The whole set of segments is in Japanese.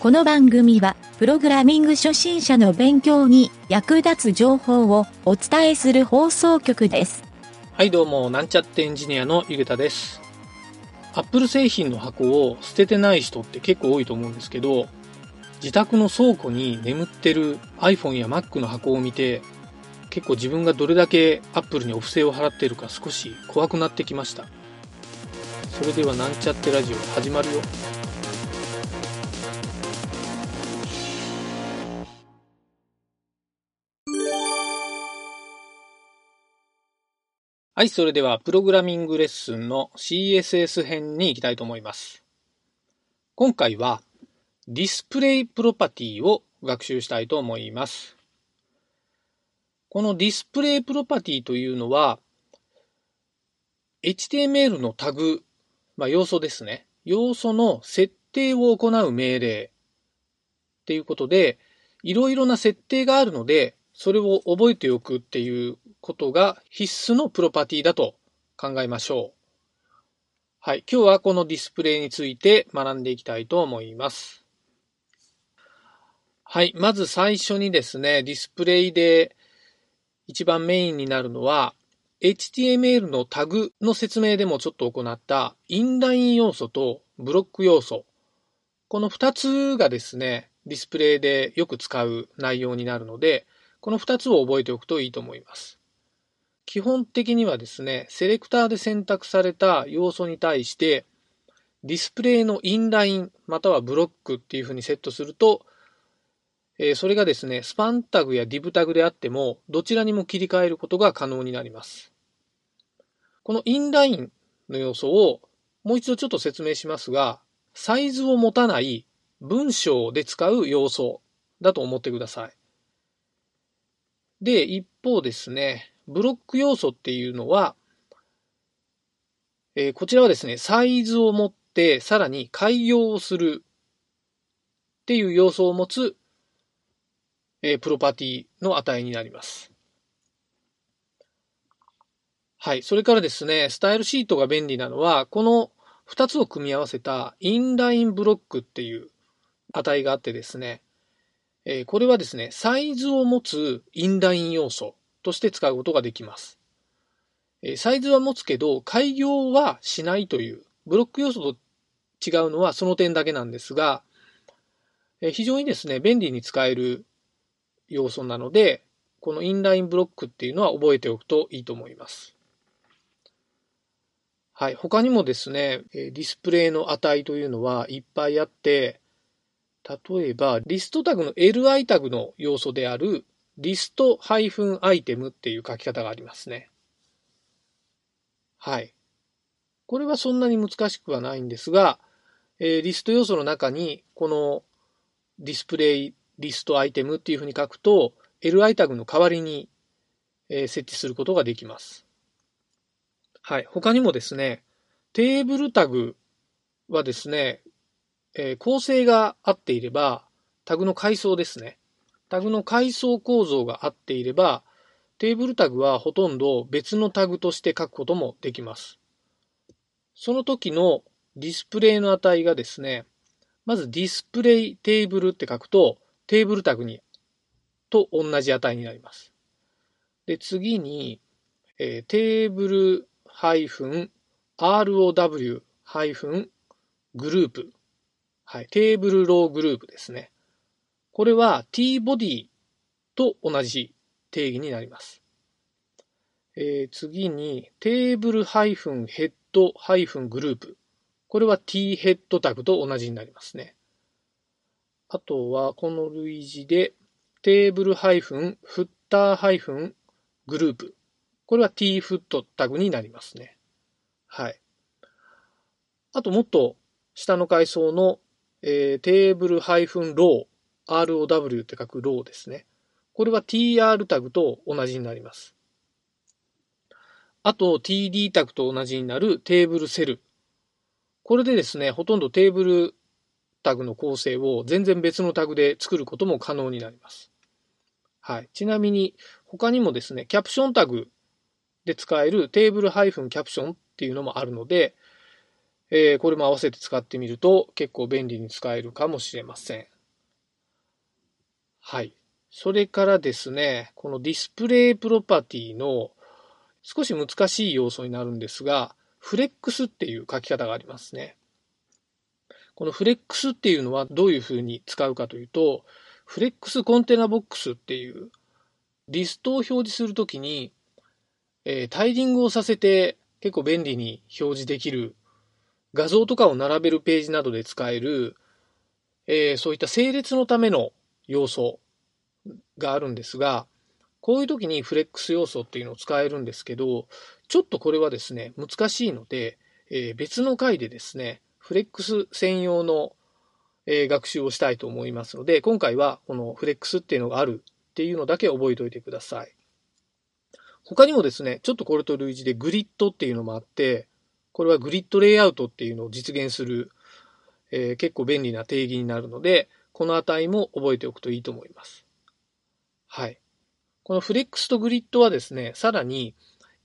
この番組は、プログラミング初心者の勉強に役立つ情報をお伝えする放送局です。はいどうも、なんちゃってエンジニアのゆげたです。アップル製品の箱を捨ててない人って結構多いと思うんですけど、自宅の倉庫に眠ってる iPhone や Mac の箱を見て、結構自分がどれだけ Apple にお布施を払っているか少し怖くなってきました。それではなんちゃってラジオ始まるよ。はい、それではプログラミングレッスンの CSS 編に行きたいと思います。今回はディスプレイプロパティを学習したいと思います。このディスプレイプロパティというのは HTML のタグ、まあ、要素ですね。要素の設定を行う命令っていうことで、いろいろな設定があるので、それを覚えておくっていうことが必須のプロパティだと考えましょう。はい。今日はこのディスプレイについて学んでいきたいと思います。はい。まず最初にですね、ディスプレイで一番メインになるのは、HTML のタグの説明でもちょっと行ったインライン要素とブロック要素。この二つがですね、ディスプレイでよく使う内容になるので、この二つを覚えておくといいと思います。基本的にはですね、セレクターで選択された要素に対して、ディスプレイのインラインまたはブロックっていうふうにセットすると、えーそれがですね、スパンタグやディブタグであっても、どちらにも切り替えることが可能になります。このインラインの要素をもう一度ちょっと説明しますが、サイズを持たない文章で使う要素だと思ってください。で、一方ですね、ブロック要素っていうのは、えーこちらはですね、サイズを持ってさらに改行をするっていう要素を持つ、えープロパティの値になります。はい。それからですね、スタイルシートが便利なのは、この2つを組み合わせたインラインブロックっていう値があってですね、えーこれはですね、サイズを持つインライン要素として使うことができます。サイズは持つけど、改行はしないという、ブロック要素と違うのはその点だけなんですが、非常にですね、便利に使える要素なので、このインラインブロックっていうのは覚えておくといいと思います。はい。他にもですね、ディスプレイの値というのはいっぱいあって、例えば、リストタグの li タグの要素である、リスト -item っていう書き方がありますね。はい。これはそんなに難しくはないんですが、えーリスト要素の中に、このディスプレイリストアイテムっていうふうに書くと、li タグの代わりに、えー設置することができます。はい。他にもですね、テーブルタグはですね、えー構成が合っていれば、タグの階層ですね。タグの階層構造が合っていれば、テーブルタグはほとんど別のタグとして書くこともできます。その時のディスプレイの値がですね、まずディスプレイテーブルって書くと、テーブルタグに、と同じ値になります。で、次に、えーテーブル -row- グループ。はい。テーブルローグループですね。これは tbody と同じ定義になります。えー次に、テーブル -head- グループ。これは thead タグと同じになりますね。あとは、この類似で、テーブル -footer- グループ。これは tfoot タグになりますね。はい。あともっと下の階層の、えーテーブル -row、row って書く row ですね。これは tr タグと同じになります。あと td タグと同じになるテーブルセル。これでですね、ほとんどテーブルタグの構成を全然別のタグで作ることも可能になります。はい。ちなみに他にもですね、キャプションタグで使えるテーブルハイフンキャプションっていうのもあるので、えー、これも合わせて使ってみると結構便利に使えるかもしれません。はい。それからですね、このディスプレイプロパティの少し難しい要素になるんですが、フレックスっていう書き方がありますね。このフレックスっていうのはどういうふうに使うかというと、フレックスコンテナボックスっていうリストを表示するときに、えー、タイリングをさせて結構便利に表示できる画像とかを並べるページなどで使える、えー、そういった整列のための要素があるんですが、こういう時にフレックス要素っていうのを使えるんですけど、ちょっとこれはですね、難しいので、えー、別の回でですね、フレックス専用の、えー、学習をしたいと思いますので、今回はこのフレックスっていうのがあるっていうのだけ覚えておいてください。他にもですね、ちょっとこれと類似でグリッドっていうのもあって、これはグリッドレイアウトっていうのを実現する、えー、結構便利な定義になるので、この値も覚えておくといいと思います。はい。このフレックスとグリッドはですね、さらに、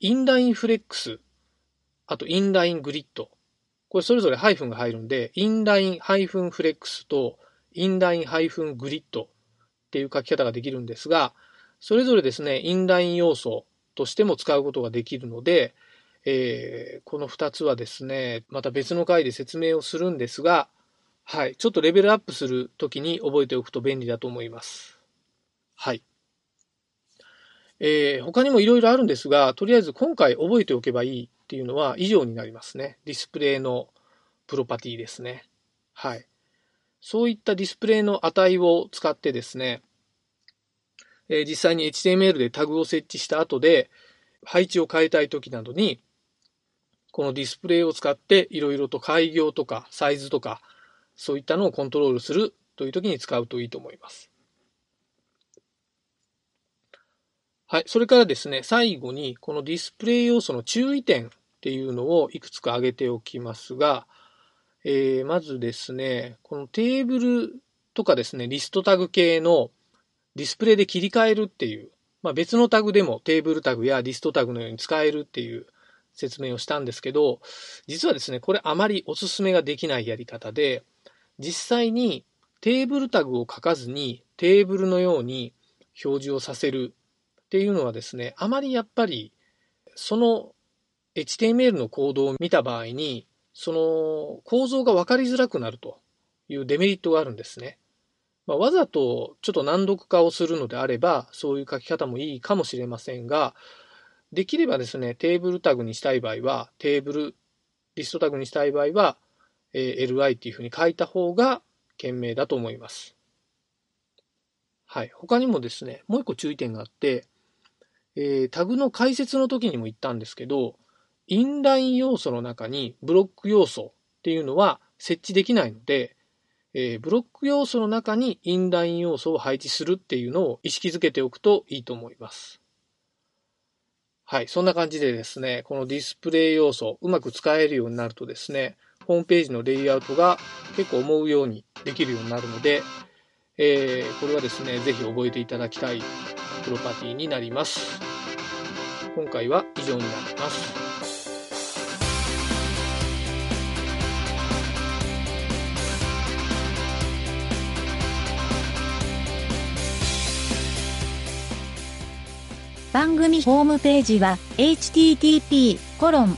インラインフレックス、あとインライングリッド。これそれぞれハイフンが入るんで、インラインハイフンフレックスとインラインハイフングリッドっていう書き方ができるんですが、それぞれですね、インライン要素としても使うことができるので、えー、この2つはですね、また別の回で説明をするんですが、はい、ちょっとレベルアップするときに覚えておくと便利だと思います。はい。えー、他にもいろいろあるんですが、とりあえず今回覚えておけばいいっていうのは以上になりますね。ディスプレイのプロパティですね。はい。そういったディスプレイの値を使ってですね、えー、実際に HTML でタグを設置した後で、配置を変えたい時などに、このディスプレイを使っていろいろと開業とかサイズとか、そういったのをコントロールするという時に使うといいと思います。はい。それからですね、最後に、このディスプレイ要素の注意点っていうのをいくつか挙げておきますが、えー、まずですね、このテーブルとかですね、リストタグ系のディスプレイで切り替えるっていう、まあ、別のタグでもテーブルタグやリストタグのように使えるっていう説明をしたんですけど、実はですね、これあまりお勧めができないやり方で、実際にテーブルタグを書かずにテーブルのように表示をさせるっていうのはですね、あまりやっぱり、その HTML のコードを見た場合に、その構造が分かりづらくなるというデメリットがあるんですね。まあ、わざとちょっと難読化をするのであれば、そういう書き方もいいかもしれませんが、できればですね、テーブルタグにしたい場合は、テーブル、リストタグにしたい場合は、え、li っていうふうに書いた方が賢明だと思います。はい。他にもですね、もう一個注意点があって、えー、タグの解説の時にも言ったんですけど、インライン要素の中にブロック要素っていうのは設置できないので、えー、ブロック要素の中にインライン要素を配置するっていうのを意識づけておくといいと思います。はい。そんな感じでですね、このディスプレイ要素うまく使えるようになるとですね、ホームページのレイアウトが結構思うようにできるようになるので、えー、これはですね、ぜひ覚えていただきたいプロパティになります。今回は以上になります。番組ホームページは http コロン